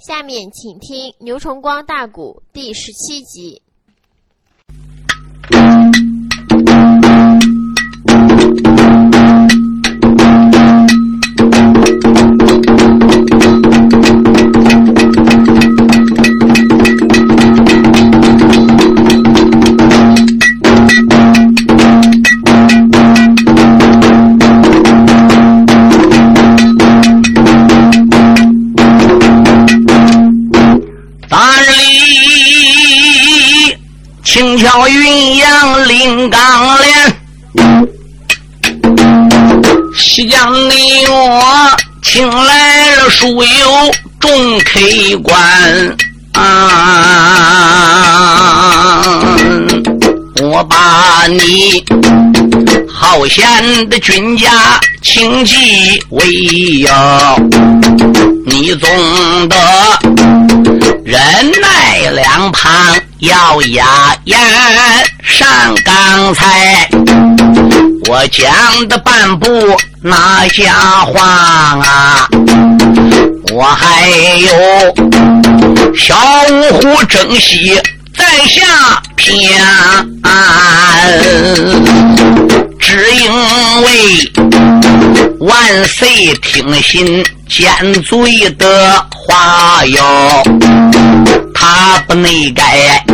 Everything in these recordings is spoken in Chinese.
下面请听《牛崇光大鼓》第十七集。叫云阳临钢连，西江你我请来了书友众客官，我把你好贤的军家请记为要，你总得忍耐两旁。要压言上刚才我讲的半部那家话啊，我还有小五虎正西在下篇，只因为万岁听信奸罪的话哟。他不内改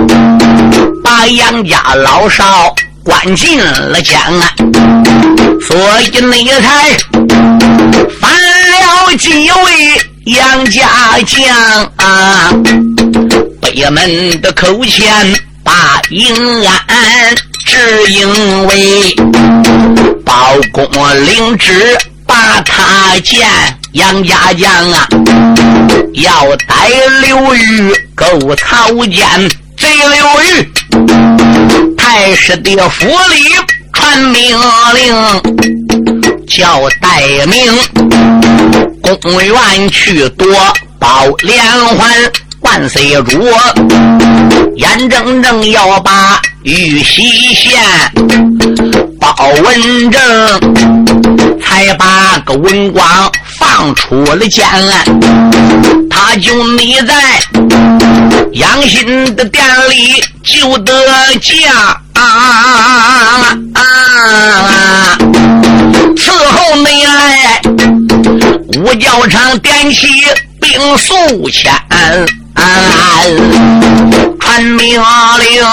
把杨家老少关进了监啊，所以内才反了几位杨家将啊，北门的口前把银安，只因为包公领旨把他见。杨家将啊，要逮刘玉，勾曹奸，贼刘玉。太师的府里传命令，叫戴明公园去夺宝连环，万岁主眼睁睁要把玉溪县包文正，才把个文广。放出了监，他就你在杨新的店里就得驾。伺候你来，五教场点起兵速前，传命令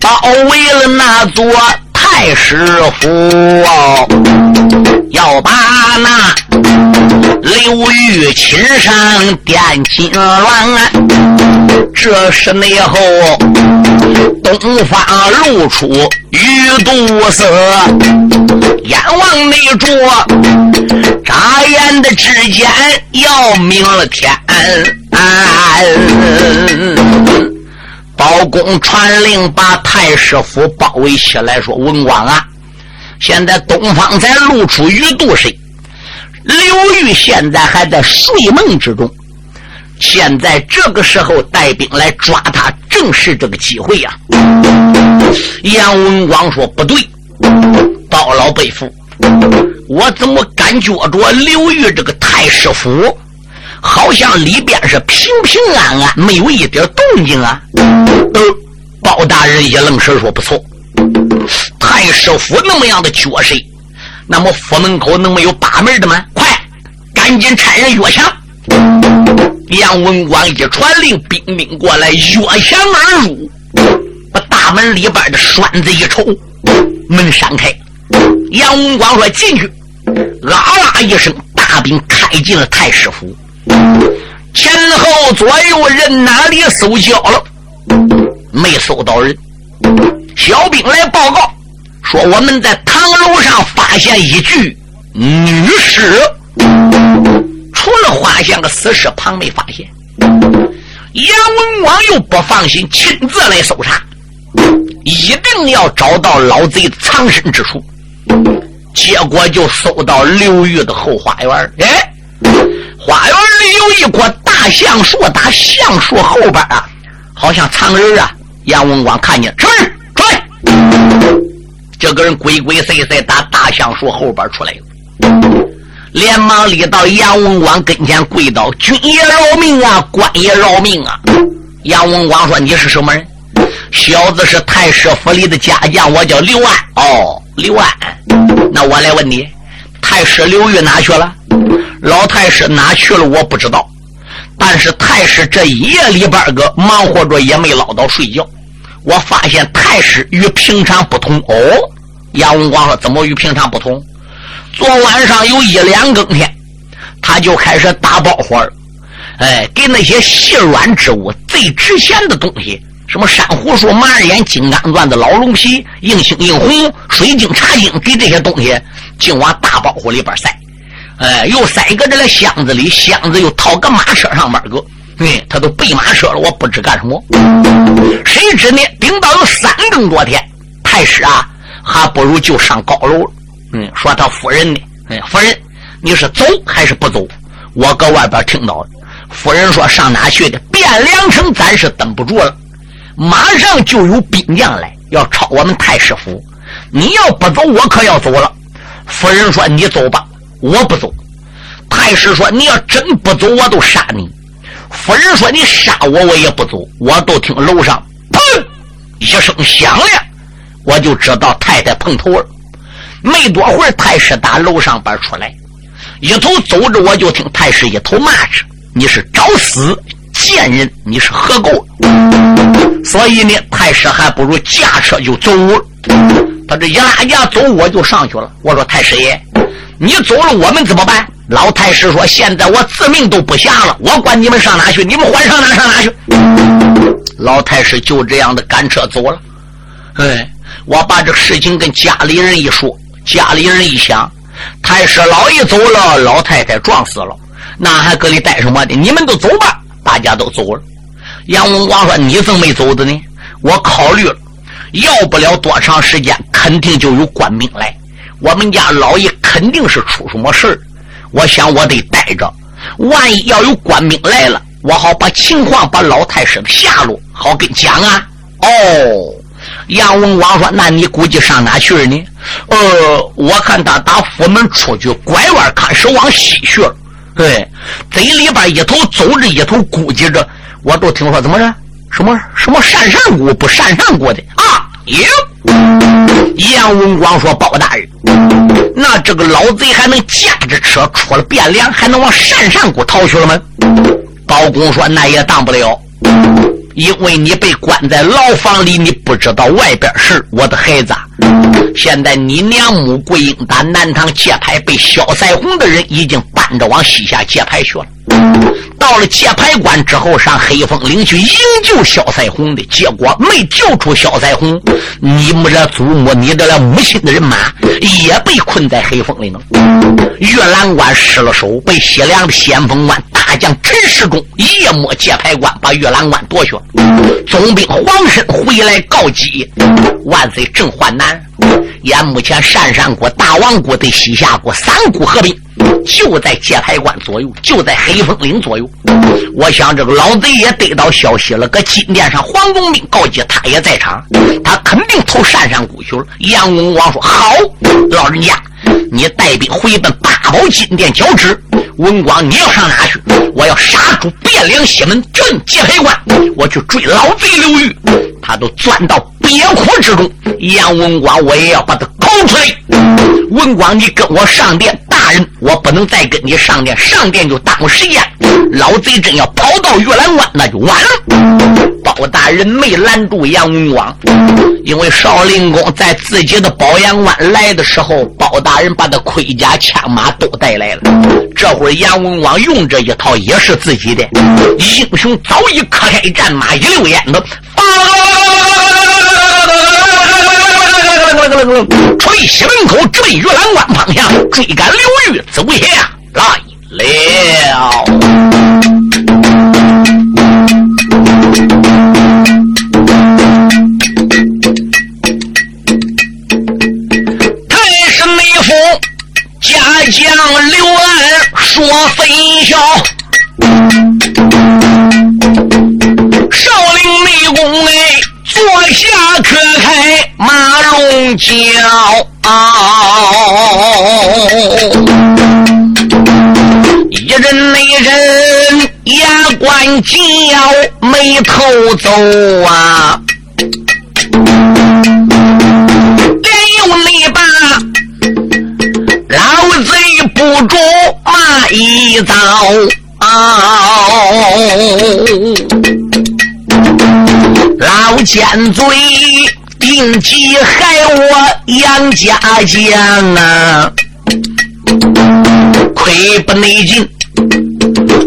包围了那座太师府，要把那。刘玉亲上点金銮，这是内后东方露出玉肚色，眼望内着，眨眼的之间要明了天。包公传令把太师府包围起来，说：“文广啊，现在东方才露出鱼肚色。”刘玉现在还在睡梦之中，现在这个时候带兵来抓他，正是这个机会呀。杨文广说：“不对，包老被俘，我怎么感觉着刘玉这个太师府好像里边是平平安安，没有一点动静啊？”呃，包大人一愣神说：“不错，太师府那么样的角色。”那么府门口能没有把门的吗？快，赶紧差人越墙！杨文广一传令，兵兵过来，越墙而入，把大门里边的栓子一抽，门闪开。杨文广说：“进去！”啊啦一声，大兵开进了太师府。前后左右人哪里搜交了？没搜到人。小兵来报告。说我们在堂楼上发现一具女尸，除了发现个死尸，旁没发现。杨文广又不放心，亲自来搜查，一定要找到老贼藏身之处。结果就搜到刘玉的后花园哎，花园里有一棵大橡树，大橡树后边啊，好像藏人啊。杨文广看见，是出来。这个人鬼鬼祟祟打大橡树后边出来了，连忙立到杨文广跟前跪倒：“君爷饶命啊，官爷饶命啊！”杨文广说：“你是什么人？”小子是太师府里的家将，我叫刘安。哦，刘安，那我来问你，太师刘玉哪去了？老太师哪去了？我不知道。但是太师这一夜里边个忙活着，也没捞到睡觉。我发现太师与平常不同。哦，杨文广说：“怎么与平常不同？”昨晚上有一两更天，他就开始打包火了。哎，给那些细软之物、最值钱的东西。什么珊瑚树、马儿眼、金刚钻的老龙皮、硬星、硬红、水晶、茶晶，给这些东西净往大包袱里边塞，哎，又塞搁这个箱子里，箱子又套个马车上面个，哎，他都备马车了，我不知干什么。谁知呢？顶到有三更多天，太师啊，还不如就上高楼了。嗯，说他夫人呢？哎，夫人，你是走还是不走？我搁外边听到了，夫人说上哪去的？汴梁城暂时等不住了。马上就有兵将来，要抄我们太师府。你要不走，我可要走了。夫人说：“你走吧，我不走。”太师说：“你要真不走，我都杀你。”夫人说：“你杀我，我也不走。”我都听楼上砰一声响亮，我就知道太太碰头了。没多会儿，太师打楼上边出来，一头走着，我就听太师一头骂着：“你是找死！”贱人，你是喝够了？所以呢，太师还不如驾车就走了。他这一拉架走，我就上去了。我说太师爷，你走了，我们怎么办？老太师说：“现在我自命都不下了，我管你们上哪去？你们还上哪上哪去？”老太师就这样的赶车走了。哎，我把这事情跟家里人一说，家里人一想，太师老爷走了，老太太撞死了，那还搁里待什么的？你们都走吧。大家都走了，杨文广说：“你怎么没走的呢？”我考虑了，要不了多长时间，肯定就有官兵来。我们家老爷肯定是出什么事儿，我想我得待着。万一要有官兵来了，我好把情况、把老太师的下落好跟讲啊。哦，杨文广说：“那你估计上哪去了呢？”呃，我看他打府门出去，拐弯看是往西去了。对，嘴里边一头走着，一头估计着，我都听说怎么着？什么什么善善鼓不善善鼓的啊？耶！杨文广说：“包大人，那这个老贼还能驾着车出了汴梁，还能往善善鼓逃去了吗？”包公说：“那也当不了。”因为你被关在牢房里，你不知道外边事。我的孩子，现在你娘穆桂英打南唐界牌被萧赛红的人已经搬着往西夏界牌去了。到了界牌关之后，上黑风岭去营救萧赛红的结果没救出萧赛红，你们这祖母，你的母亲的人马也被困在黑风岭了。玉兰关失了手，被西凉的先锋官大将陈世忠夜摸界牌关，把玉兰关夺去。总兵黄申回来告急，万岁正患难。眼目前单山国、大王国对西夏国三国合并。就在界牌关左右，就在黑风岭左右。我想这个老贼也得到消息了，搁金殿上，黄宗斌告诫他也在场，他肯定投山上谷去了。杨文广说：“好，老人家，你带兵回奔八宝金殿交旨。文广，你要上哪去？我要杀出汴梁西门镇界黑关，我去追老贼刘玉，他都钻到别窟之中。杨文广，我也要把他搞出来。文广，你跟我上殿。”大人，我不能再跟你上殿，上殿就耽误时间。老贼真要跑到玉兰关，那就完了。包大人没拦住杨文广，因为少林公在自己的保阳关来的时候，包大人把他盔甲、枪马都带来了。这会儿杨文广用这一套也是自己的，英雄早已磕开战马，一溜烟的。吹西门口，直奔玉兰关方向，追赶刘玉走下来了。将刘安说分晓，少林内功哎，坐下可开。马龙叫，一阵那人牙关紧咬，眉头走啊，不住骂一遭老奸贼定计害我杨家将啊！亏不内劲，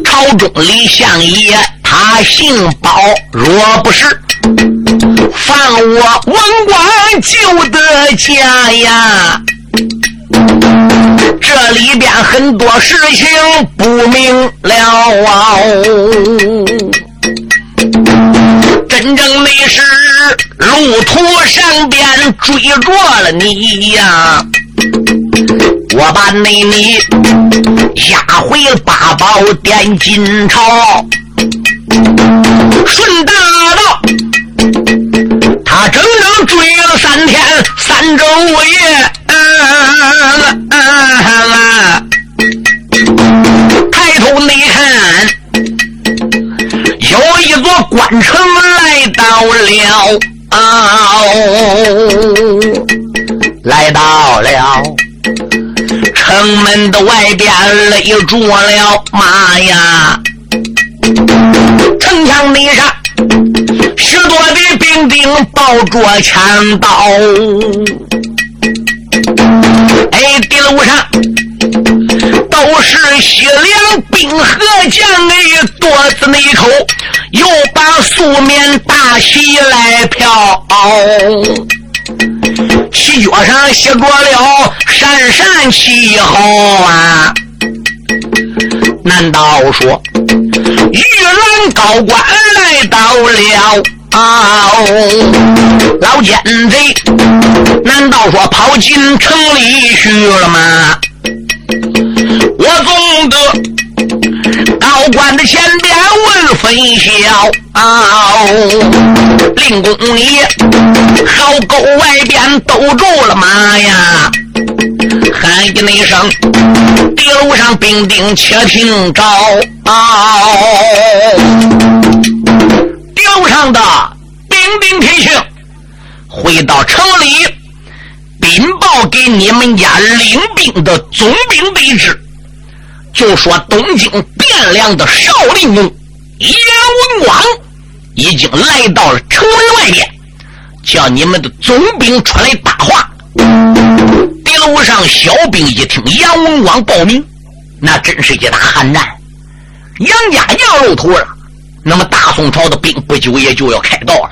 朝中李相爷他姓包，若不是放我文官就得家呀！这里边很多事情不明了啊！真正的是路途上边追着了你呀！我把内你押回八宝殿金朝，顺大道，他整整追了三天三昼夜，座关城来到了，来到了。城门的外边勒住了马呀，城墙内上许多的兵丁抱着枪刀，哎，地路上都是西凉兵和将，哎，多子内口又把素面大旗来飘。旗脚上写着了“闪闪旗号”啊！难道说玉兰高官来到了？啊哦老奸贼，难道说跑进城里去了吗？我总得高官的前边问分晓。令公你好沟外边兜住了马呀！喊一那声，地路上兵丁且听着。地路上的兵丁听清，回到城里禀报给你们家领兵的总兵得知，就说东京汴梁的少林公杨文广。已经来到了城门外面，叫你们的总兵出来搭话。地路上小兵一听杨文广报名，那真是一大寒战。杨家将露头了，那么大宋朝的兵不久也就要开到了。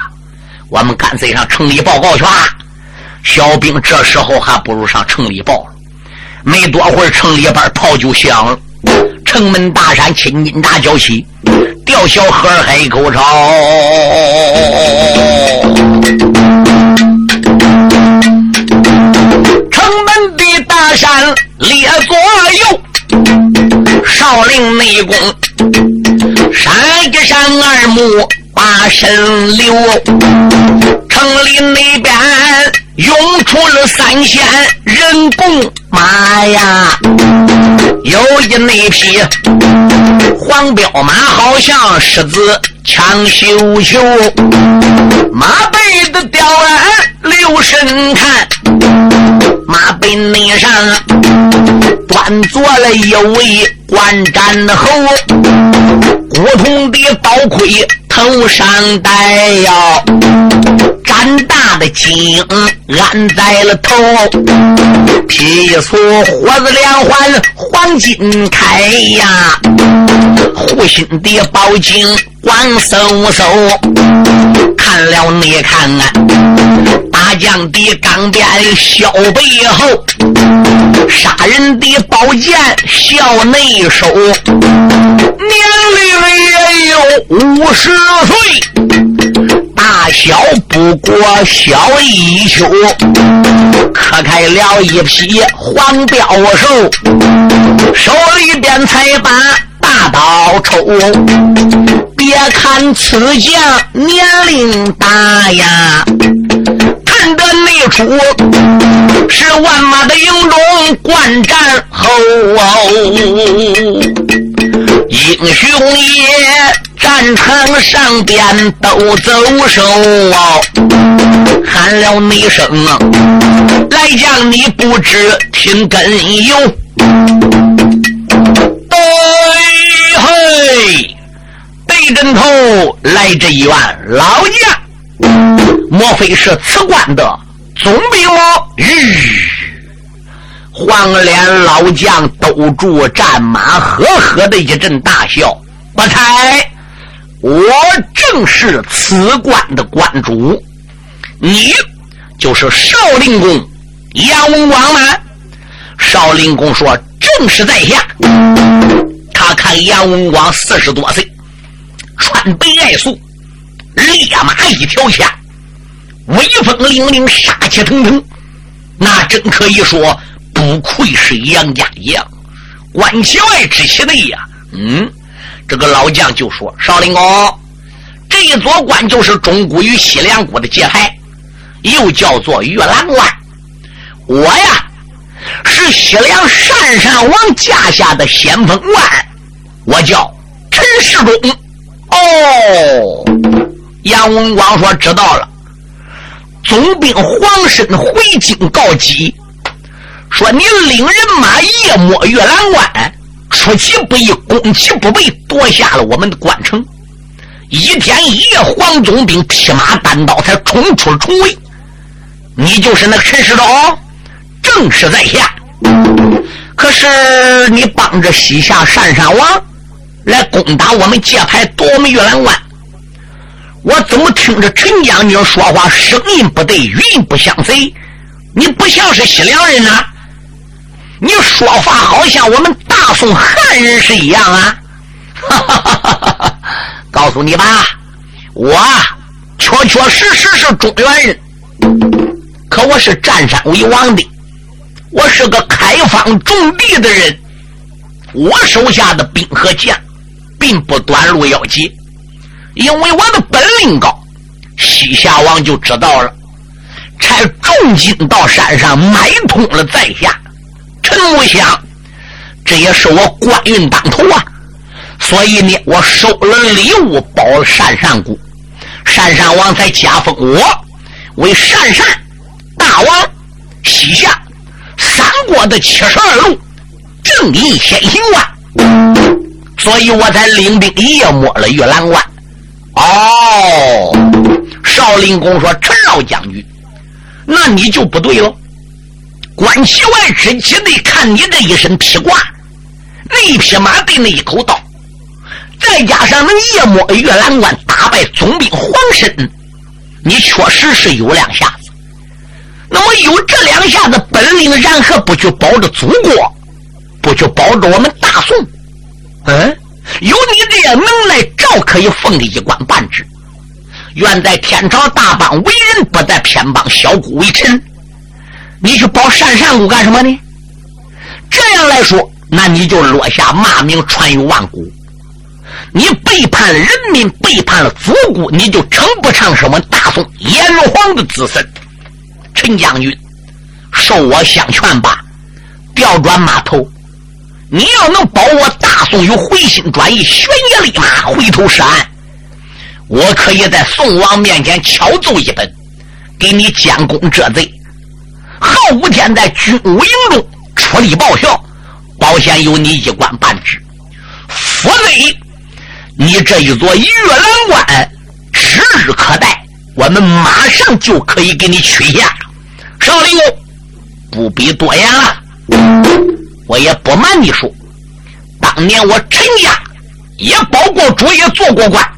我们干脆上城里报告去吧。小兵这时候还不如上城里报了。没多会儿，城里边炮就响了，城门大山青筋大脚起。吊小河海口潮，城门的大山列左右，少林内功，山一山二目把身留，城里那边涌出了三千人共马呀，有一那匹。黄骠马好像狮子抢绣球，马背的吊鞍留神看，马背那上端坐了一位观战侯，古铜的刀盔头上戴呀。胆大的金安在了头，披束火子两环黄金铠呀，护心的宝镜光嗖嗖，看了你看啊，大将的钢鞭削背后，杀人的宝剑笑内收，年龄也有五十岁。大小不过小一秋，磕开了一匹黄标兽，手里边才把大刀抽。别看此将年龄大呀，的内出是万马的营中观战侯。英雄也战场上边都走手，喊了你声，来将你不知听根由。对嘿，对阵头来这一员老将，莫非是此关的总兵吗？日。黄脸老将兜住战马，呵呵的一阵大笑。不才，我正是此关的关主，你就是少林公杨文广吗？少林公说：“正是在下。”他看杨文广四十多岁，穿白爱素，烈马一条枪，威风凛凛，杀气腾腾，那真可以说。不愧是杨家将，关其外之其内呀。嗯，这个老将就说：“少林公，这一座关就是中谷与西凉谷的界牌，又叫做月兰关。我呀，是西凉单善王家下的先锋官，我叫陈世忠。”哦，杨文广说：“知道了。”总兵黄申回京告急。说你领人马夜摸月兰关，出其不意，攻其不备，夺下了我们的关城。一天一夜，黄总兵披马单刀才冲出重围。你就是那个陈世忠，正是在下。可是你帮着西夏单山王来攻打我们界牌，夺我们月兰关。我怎么听着陈将军说话声音不对，语音不相随？你不像是西凉人呐？你说话好像我们大宋汉人是一样啊！哈哈哈哈哈！告诉你吧，我确确实实是中原人，可我是占山为王的，我是个开荒种地的人。我手下的兵和将，并不短路要紧，因为我的本领高。西夏王就知道了，差重金到山上买通了在下。陈木想，这也是我官运当头啊，所以呢，我收了礼物，保了鄯善谷，鄯善王才加封我为善善大王，西夏三国的七十二路正义先行官，所以我才领兵夜摸了玉兰关。哦，少林公说陈老将军，那你就不对了。关其外之其内，看你这一身披挂，那一匹马对那一口刀，再加上能夜摸月兰关，打败总兵黄申，你确实是有两下子。那么有这两下子本领，然何不去保着祖国，不去保着我们大宋？嗯，有你这样能耐，照可以奉一官半职。愿在天朝大邦为人，不在偏邦小国为臣。你去保鄯善谷干什么呢？这样来说，那你就落下骂名，传于万古。你背叛了人民，背叛了祖国，你就称不上什么大宋炎黄的子孙。陈将军，受我相劝吧，调转马头。你要能保我大宋有回心转意，悬崖勒马，回头是岸，我可以在宋王面前敲奏一本，给你监工这罪。后五天在军务营中出力报效，保险有你一官半职。否则，你这一座月兰关指日可待，我们马上就可以给你取下。少林，不必多言了。我也不瞒你说，当年我陈家也保过主，也做过官，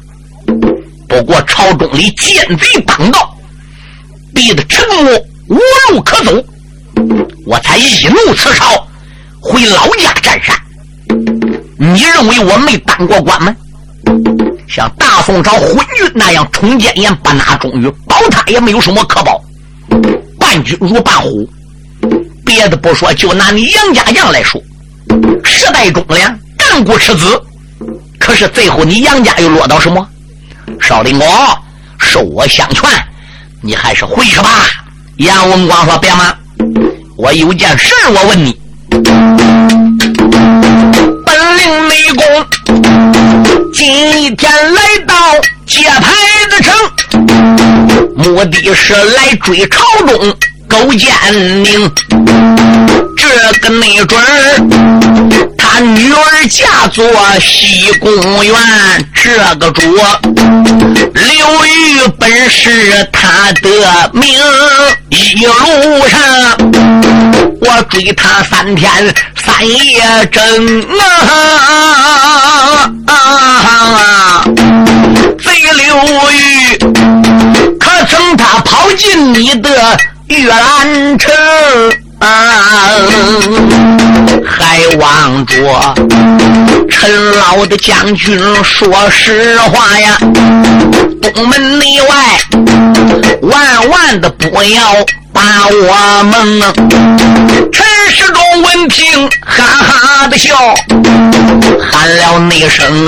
不过朝中里奸贼当道，逼得陈母。无路可走，我才一怒辞朝，回老家占山。你认为我没当过官吗？像大宋朝昏君那样冲奸言不拿忠于，保他也没有什么可保。伴君如伴虎，别的不说，就拿你杨家将来说，世代忠良，干过赤子。可是最后你杨家又落到什么？少林公，受我相劝，你还是回去吧。杨文广说：“别忙，我有件事我问你。本领内功今天来到接牌子城，目的是来追朝中勾践宁。这个没准儿，他女儿嫁作西宫院，这个主刘玉本是他的名，一路上我追他三天三夜整啊！贼刘玉，可曾他跑进你的玉兰城？啊！还望着陈老的将军说实话呀，东门内外万万的不要我蒙。陈世忠闻听，哈哈的笑，喊了那声：“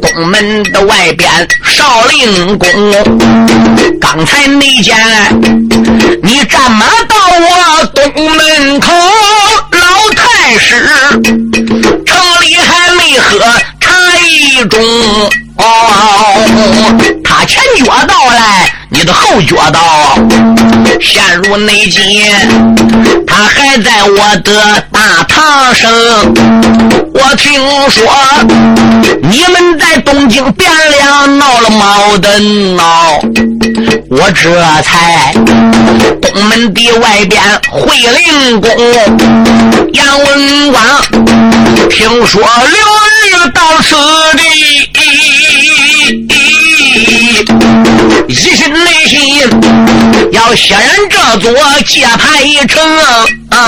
东门的外边少林宫，刚才那见你战马到我东门口，老太师城里还没喝茶一盅。”，前脚到来，你的后脚到，陷入内急。他还在我的大堂上，我听说你们在东京汴梁闹了矛盾闹，我这才东门的外边会灵宫，杨文广听说刘裕到此地。一心内心要先人这座界牌城啊！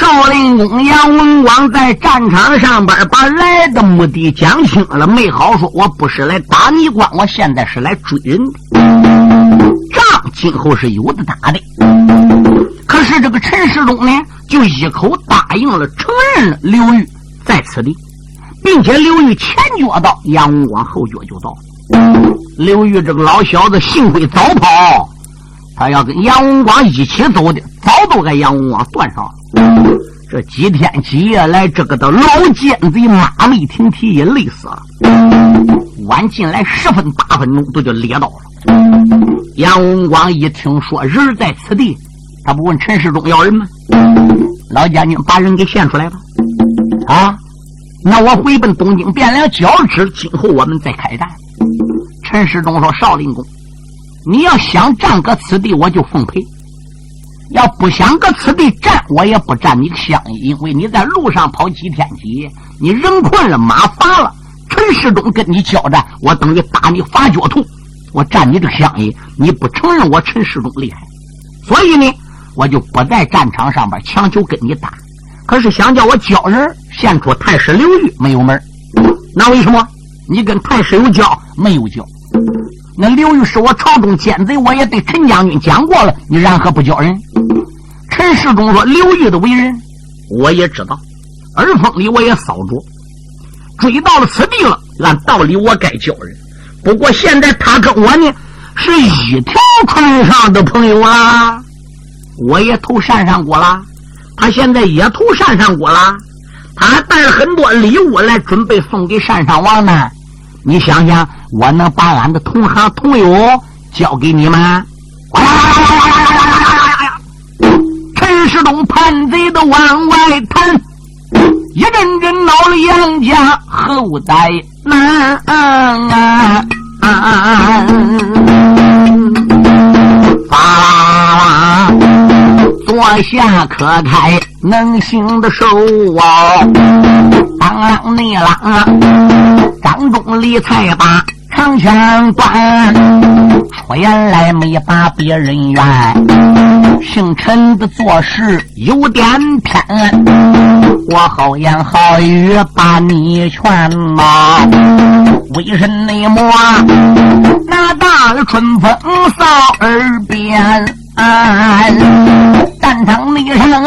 少林公杨文广在战场上边把来的目的讲清了，没好说，我不是来打你关，我现在是来追人的，仗今后是有的打的。可是这个陈世忠呢？就一口答应了，承认了刘裕在此地，并且刘玉前脚到，杨文广后脚就到。刘玉这个老小子幸亏早跑，他要跟杨文广一起走的，早都给杨文广断上了。这几天几夜来，这个的老奸贼马没停蹄也累死了。晚进来十分八分钟，都就咧到了。杨文广一听说人在此地。他不问陈世忠要人吗？老将军把人给献出来吧。啊，那我回奔东京汴梁交旨，今后我们再开战。陈世忠说：“少林公，你要想战搁此地，我就奉陪；要不想搁此地战，我也不占你相依，因为你在路上跑几天几夜，你人困了，马乏了。陈世忠跟你交战，我等于打你发脚痛。我占你这个相依，你不承认我陈世忠厉害，所以呢。”我就不在战场上边强求跟你打，可是想叫我教人献出太师刘裕没有门那为什么？你跟太师有交没有交？那刘裕是我朝中奸贼，我也对陈将军讲过了，你然何不教人？陈世忠说：“刘裕的为人我也知道，耳风里我也扫着，追到了此地了，按道理我该教人。不过现在他跟我呢是一条船上的朋友啊。”我也投山上过了，他现在也投山上过了，他带了很多礼物来准备送给山上王呢。你想想，我能把俺的同行同友交给你们？陈世忠叛贼的往外谈，一阵阵闹了杨家后代难。啊啊啊啊啊！啊啊啊啊啊坐下可开能行的手啊！当啷内啷，张忠理才把长枪端，出言来没把别人怨。姓陈的做事有点偏，我好言好语把你劝嘛。为什么那大的春风扫耳边？战场内上，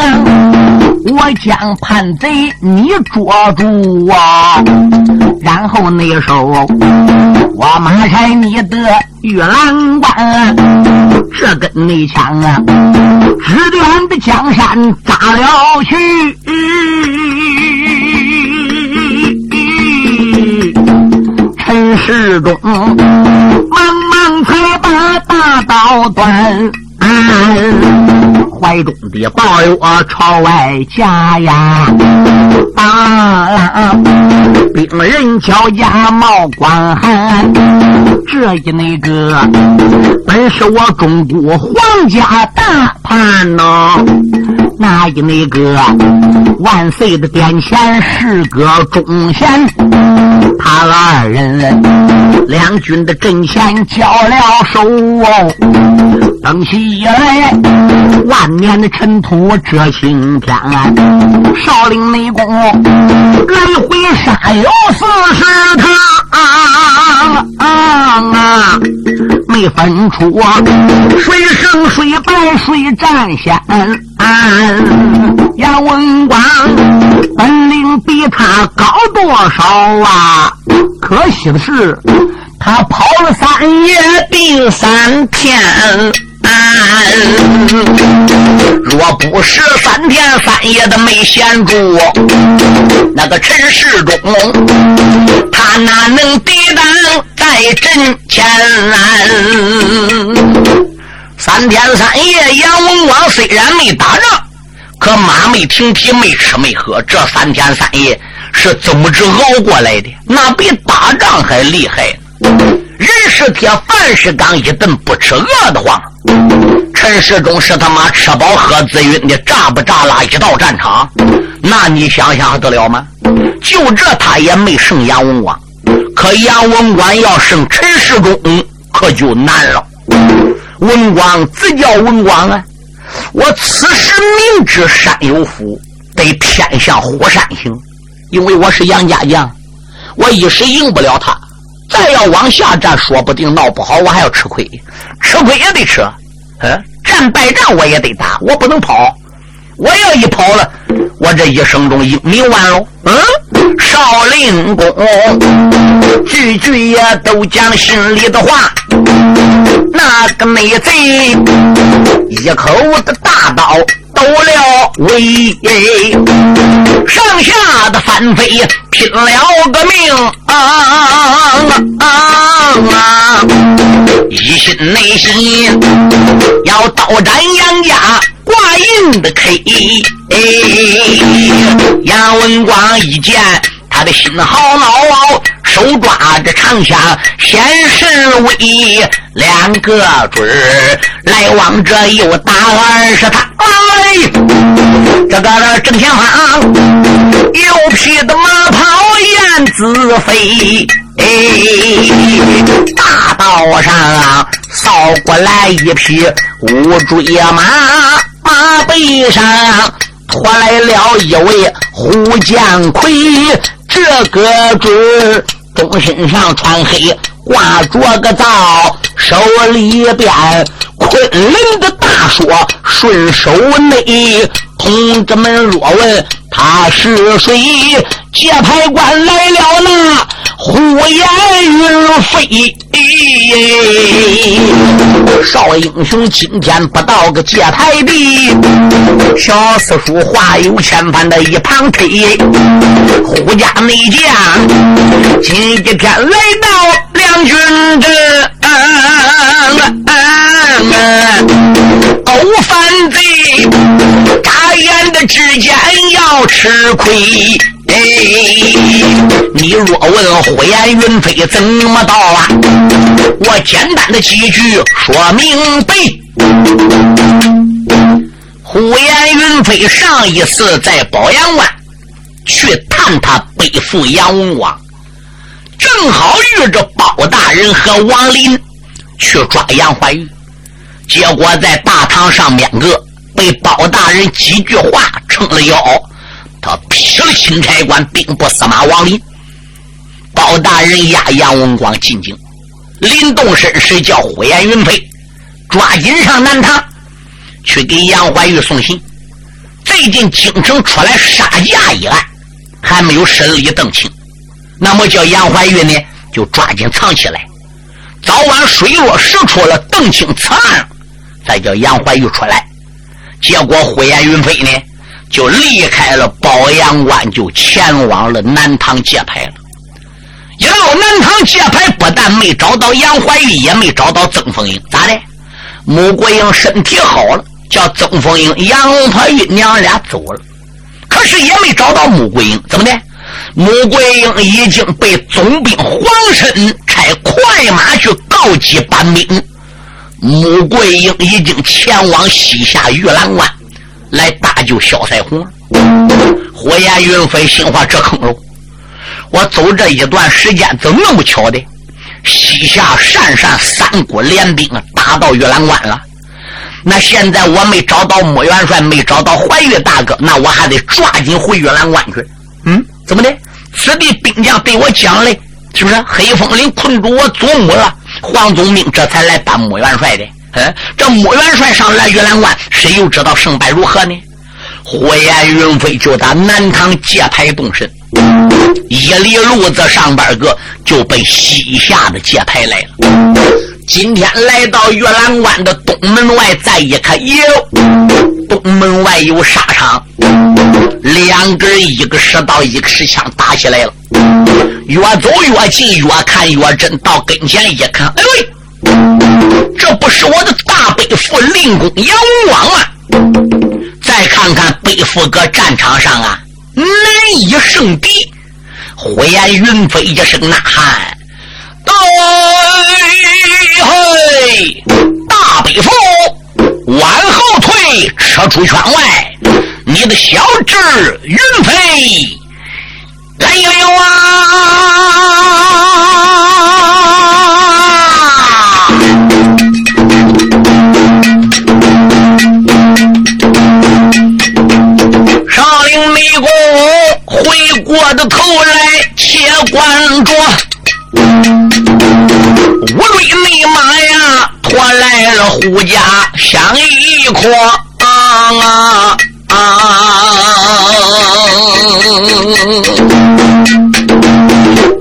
我将叛贼你捉住啊！然后那时候，我马拆你的玉兰关，这根内枪啊，指点的江山扎了去。陈世忠忙忙才把大刀断。怀中的抱有朝外家呀，啊！病人交加冒光寒，这一那个本是我中国皇家大盘呐，那一那个万岁的殿前是个忠贤，他二人两军的阵前交了手哦，等起来万年的尘土遮青天，少林内功来回杀有四十趟啊，一分出谁胜谁败谁占先。杨文广本领比他高多少啊？可惜的是，他跑了三夜第三天。若不是三天三夜的没闲住，那个陈世忠他哪能抵挡在阵前？三天三夜，杨文广虽然没打仗，可马没停蹄，没吃没喝，这三天三夜是怎么着熬过来的？那比打仗还厉害！人是铁，饭是钢，一顿不吃饿得慌。陈世忠是他妈吃饱喝滋晕的，炸不炸拉一到战场，那你想想得了吗？就这他也没胜杨文广，可杨文广要胜陈世忠，可就难了。文广自叫文广啊，我此时明知山有虎，得偏向虎山行，因为我是杨家将，我一时赢不了他。再要往下战，说不定闹不好，我还要吃亏，吃亏也得吃。嗯，战败仗我也得打，我不能跑。我要一跑了，我这一生中英名完喽。嗯，少林公句句也都讲心里的话。那个美贼一口的大刀。斗了威，上下的翻飞拼了个命啊啊啊！一心内心要刀斩杨家挂印的 K，杨文广一见。他的心好恼，手抓着长枪，显示威，两个准儿来往着又打二十趟。哎，这个正前方有匹的马跑燕子飞，哎，大道上扫过来一匹乌骓马，马背上驮来了一位虎将魁。这个准中身上穿黑，挂着个皂，手里边昆仑的大锁顺手内。同志们若问他是谁，接牌官来了啦呼延云飞。少英雄今天不到个界台地，小四叔话有千般的一旁推。呼家内将今天来到两军阵。勾反贼，眨眼的之间要吃亏。哎，你若问呼延云飞怎么到啊？我简单的几句说明白。呼延云飞上一次在宝阳关去探他背父杨文广，正好遇着包大人和王林。去抓杨怀玉，结果在大堂上面个被包大人几句话撑了腰，他劈了钦差官兵部司马王林。包大人押杨文广进京，临动身时叫呼延云飞抓紧上南唐去给杨怀玉送信。最近京城出来杀价一案，还没有审理邓清，那么叫杨怀玉呢就抓紧藏起来。早晚水落石出了，邓清此案带叫杨怀玉出来。结果呼延云飞呢，就离开了宝阳关，就前往了南唐界牌了。一到南唐界牌，不但没找到杨怀玉，也没找到曾凤英，咋的？穆桂英身体好了，叫曾凤英、杨怀玉娘俩走了，可是也没找到穆桂英，怎么的？穆桂英已经被总兵黄申差快马去告急搬兵。穆桂英已经前往西夏玉兰关来搭救萧彩虹了。火焰云飞心话这坑喽！我走这一段时间，怎么那么巧的？西夏鄯善三国联兵打到玉兰关了。那现在我没找到穆元帅，没找到怀玉大哥，那我还得抓紧回玉兰关去。嗯，怎么的？此地兵将对我讲嘞，是不是？黑风岭困住我祖母了。黄宗兵这才来当穆元帅的，哎，这穆元帅上来玉兰关，谁又知道胜败如何呢？火焰云飞就打南唐界牌动身，一里路子上边个就被西夏的界牌来了。今天来到玉兰关的东门外，再一看，哟，东门外有沙场，两个人一个石刀，一个石枪打起来了。越走越近，越看越真。到跟前一看，哎喂，这不是我的大背父令公杨光吗？再看看背负搁战场上啊，难以胜敌。火焰云飞一声呐喊：“对嘿，大背父，往后退，撤出圈外，你的小侄云飞。”来了啊！过的头来，且关着五瑞内马呀，拖来了胡家相一筐啊！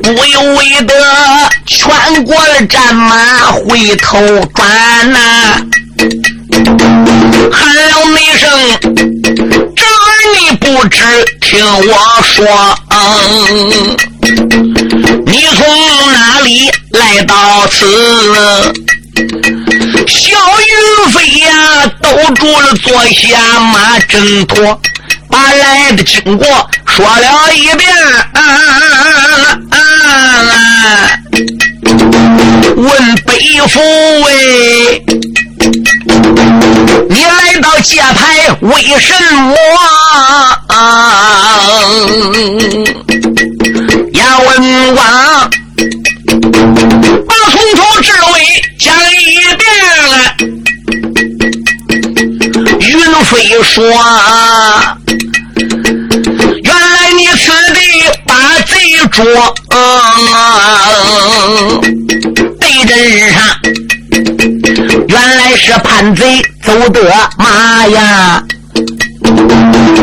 不由为得全国的战马回头转呐，喊了一声：“，不知听我说，嗯你从哪里来到此？”小云飞呀，兜住了坐下马挣脱。把来的经过说了一遍，问北府喂，揭牌为什么？要问王，我从头至尾讲一遍来。云飞说，原来你是得把贼捉，得真上。原来是叛贼走的马呀！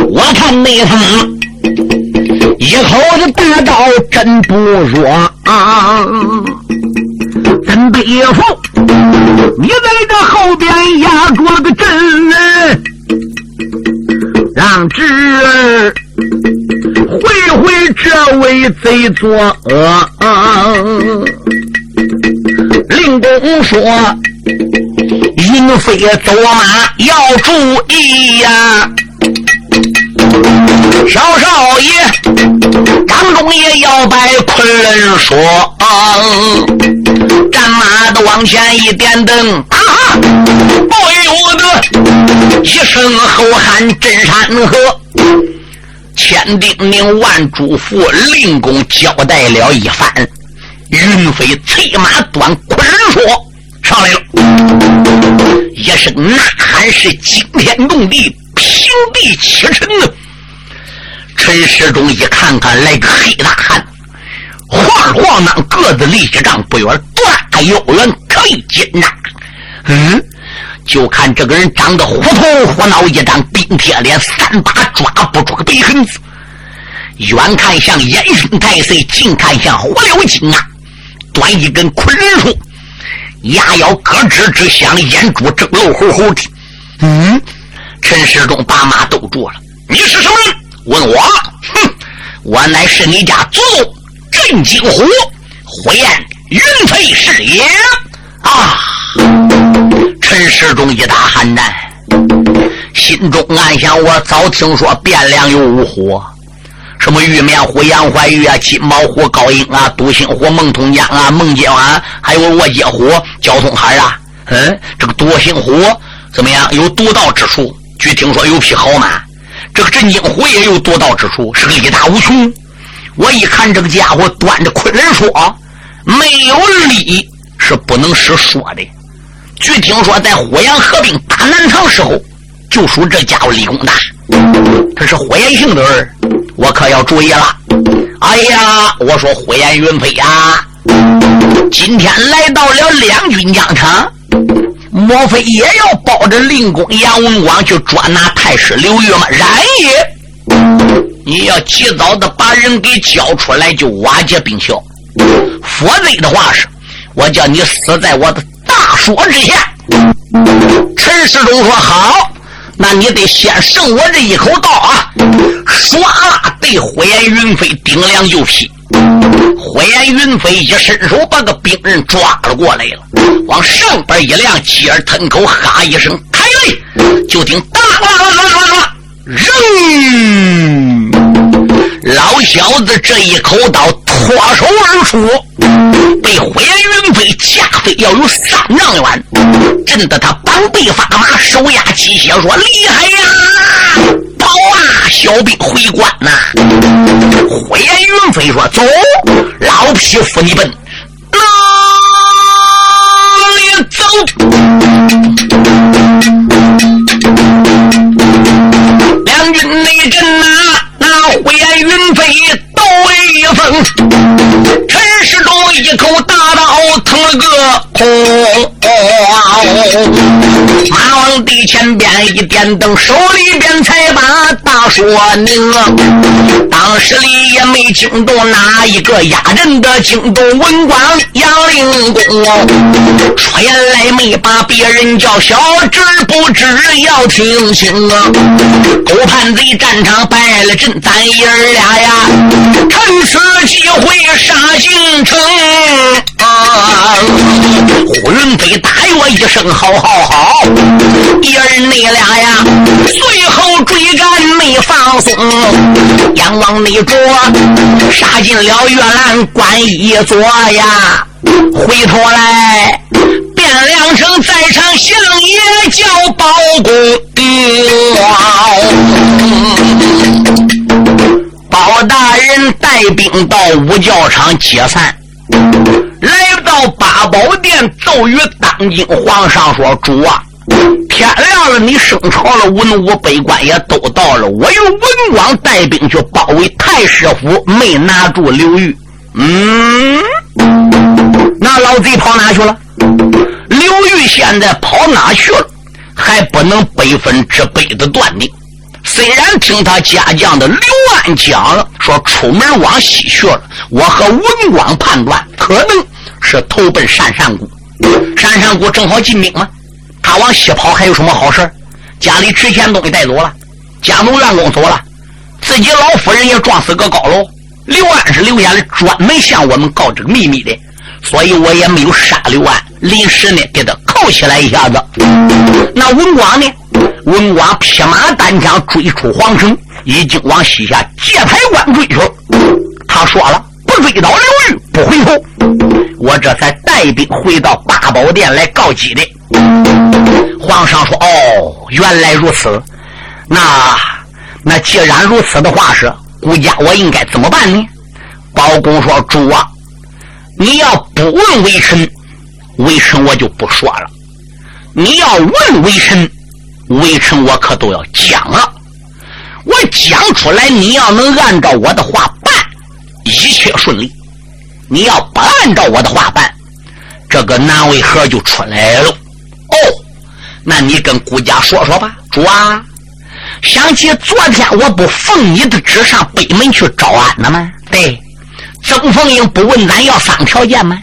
我看那风一口的大刀真不弱啊！真背负，你在这后边压住了个阵，让侄儿。会会这位贼作恶，令公说：“云飞走马要注意呀，少少爷，张中爷要拜昆仑说，战马的往前一点灯，啊，不由得一声吼喊震山河。”千叮咛万嘱咐，令公交代了一番。云飞催马端昆仑说：“上来了！”一声呐喊是惊天动地、平地起尘呢。陈世忠一看看，来个黑大汉，晃晃那个子立一丈不远，大腰圆，腿筋呐。嗯。就看这个人长得虎头虎脑，一张冰铁脸，三把抓不住个白痕子。远看像烟熏太岁，近看像火燎金啊！端一根昆仑树，牙咬咯吱吱响，眼珠睁漏吼吼的。嗯，陈世忠把马兜住了。你是什么人？问我？哼，我乃是你家祖宗镇惊虎，火焰云飞是也。啊！陈世忠一打寒战，心中暗想：我早听说汴梁有五虎。什么玉面虎、杨怀玉啊，金毛虎、高英啊，独行虎、孟通江啊，孟接啊，还有卧街虎、交通海啊。嗯，这个独行虎怎么样？有独到之处。据听说有匹好马。这个镇惊虎也有独到之处，是个力大无穷。我一看这个家伙端着昆仑说，没有力是不能使说的。据听说在火焰合并打南唐时候，就属这家伙力功大。他是火焰性的儿。我可要注意了！哎呀，我说火焰云飞啊，今天来到了两军疆场，莫非也要抱着令公杨文广去捉拿太师刘裕吗？然也，你要及早的把人给交出来，就瓦解兵校；否则的话是，我叫你死在我的大锁之下。陈世忠说好。那你得先胜我这一口刀啊！唰啦，对火焰云飞顶梁就劈。火焰云飞一伸手，把个兵刃抓了过来了，往上边一亮，鸡儿吞口哈一声，开嘞！就听哒啦啦啦啦啦，扔！老小子这一口刀脱手而出，被火焰云飞架飞要有三丈远，震得他膀臂发麻，手压鸡血，说：“厉害呀！跑啊，小兵回关呐！”火焰云飞说：“走，老匹夫，你奔哪里走？”一点灯，手里边才把大说明。当时里也没惊动哪一个压阵的惊动文官杨令公。说言来没把别人叫小侄不知要听清啊！狗叛贼战场败了阵，咱爷儿俩呀，趁此机会杀进城。啊！呼云飞大我一声，好好好！爷儿你俩呀，随后追赶没放松，仰望那着，杀进了月兰关一座呀。回头来，汴梁城在场相爷叫包公。包大人带兵到五教场解散。来到八宝殿，奏与当今皇上说：“主啊，天亮了，你升朝了，文武百官也都到了。我用文广带兵去包围太师府，没拿住刘玉。嗯，那老贼跑哪去了？刘玉现在跑哪去了？还不能百分之百的断定。虽然听他家将的刘安讲了，说出门往西去了，我和文广判断可能。”是投奔山山谷，山山谷正好进兵嘛。他往西跑还有什么好事家里值钱东西带走了，家奴员工走了，自己老夫人也撞死个高楼。刘安是留下来专门向我们告这个秘密的，所以我也没有杀刘安，临时呢给他扣起来一下子。那文广呢？文广披马单枪追出皇城，已经往西下界牌关追去。他说了，追到刘裕，不回头。我这才带兵回到八宝殿来告急的。皇上说：“哦，原来如此。那那既然如此的话是，顾家我应该怎么办呢？”包公说：“主啊，你要不问微臣，微臣我就不说了；你要问微臣，微臣我可都要讲了。我讲出来，你要能按照我的话办，一切顺利。”你要不按照我的话办，这个难为河就出来了。哦，那你跟顾家说说吧，主啊。想起昨天我不奉你的旨上北门去招安了吗？对，曾凤英不问咱要三个条件吗？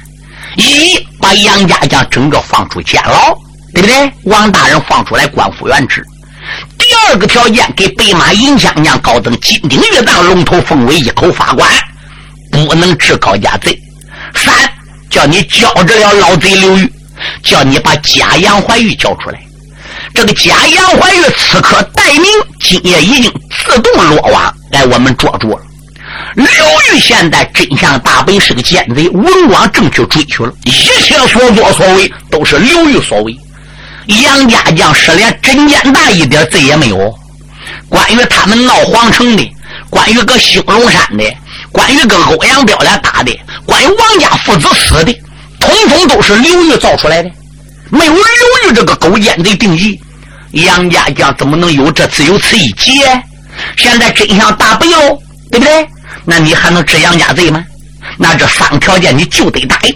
一把杨家将整个放出监牢，对不对？王大人放出来官复原职。第二个条件，给白马银枪将高登金鼎玉当龙头凤尾一口发官，不能治高家贼。三，叫你交着了老贼刘玉，叫你把假杨怀玉交出来。这个假杨怀玉此刻待命，今夜已经自动落网，来我们捉住了。刘玉现在真相大白，是个奸贼。文广正去追去了，一切所作所为都是刘玉所为。杨家将是连真奸大一点罪也没有。关于他们闹皇城的，关于个兴隆山的，关羽跟欧阳彪俩打的，关于王家父子死的，统统都是刘玉造出来的。没有刘玉这个狗奸贼定义，杨家将怎么能有这次有此一劫？现在真相大白喽，对不对？那你还能治杨家贼吗？那这三个条件你就得答应。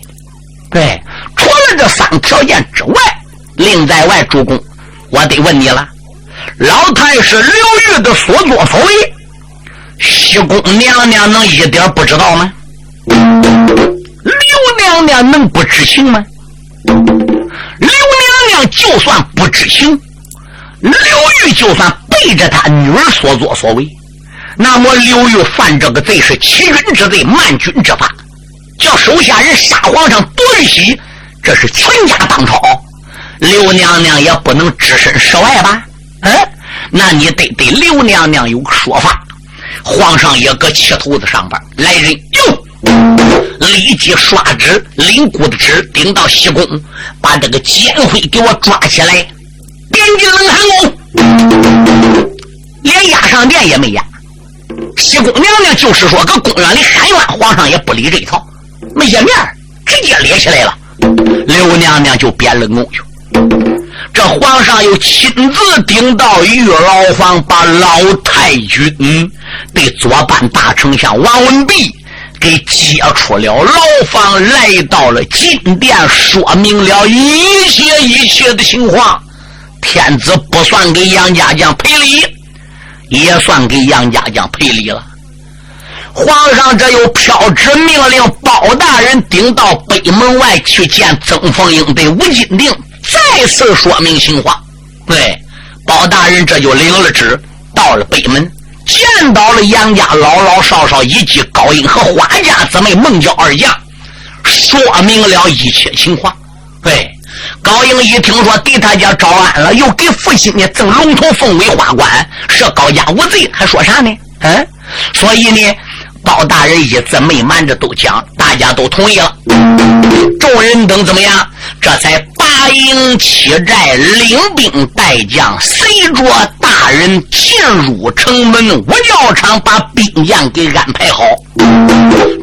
对，除了这三个条件之外。另在外，主公，我得问你了。老太师刘玉的所作所为，西宫娘娘能一点不知道吗？刘娘娘能不知情吗？刘娘娘就算不知情，刘玉就算背着他女儿所作所为，那么刘玉犯这个罪是欺君之罪、慢君之法，叫手下人杀皇上夺玉玺，这是全家当朝。刘娘娘也不能置身事外吧？嗯，那你得对刘娘娘有个说法。皇上也搁气头子上边，来人哟，立即刷纸，领姑的纸顶到西宫，把这个奸妃给我抓起来，点进冷寒宫，连押上殿也没押。西宫娘娘就是说，搁宫院里喊冤，皇上也不理这一套，没见面直接列起来了。刘娘娘就贬冷宫去。这皇上又亲自顶到御牢房，把老太君的左班大丞相王文弼给接出了牢房，来到了金殿，说明了一切一切的情况。天子不算给杨家将赔礼，也算给杨家将赔礼了。皇上这又飘旨命令包大人顶到北门外去见曾凤英的吴金定。再次说明情况，对，包大人这就领了旨，到了北门，见到了杨家老老少少以及高英和花家姊妹孟娇二将，说明了一切情况。对，高英一听说给他家招安了，又给父亲呢赠龙头凤尾花冠，是高家无罪，还说啥呢？嗯，所以呢。包大人一字没瞒着都讲，大家都同意了。众人等怎么样？这才拔营起寨，领兵带将，随着大人进入城门五教场，把兵将给安排好。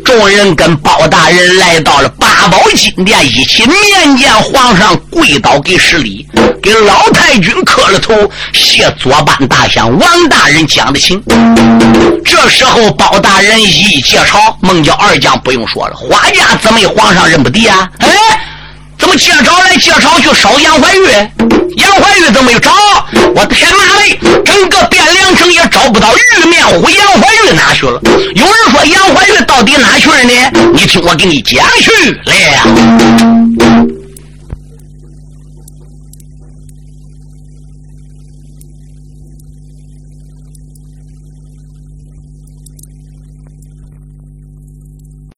众人跟包大人来到了八宝金殿，一起面见皇上，跪倒给施礼，给老太君磕了头，谢左班大相王大人讲的情。这时候包大人一介绍，孟郊二将不用说了，花家姊妹皇上认不得啊！哎，怎么介绍来介绍去烧杨怀玉？杨怀玉怎么又找？我天哪嘞！整个汴梁城也找不到玉面虎杨怀玉哪去了？有人说杨怀玉到底哪去了呢？你听我给你讲去了。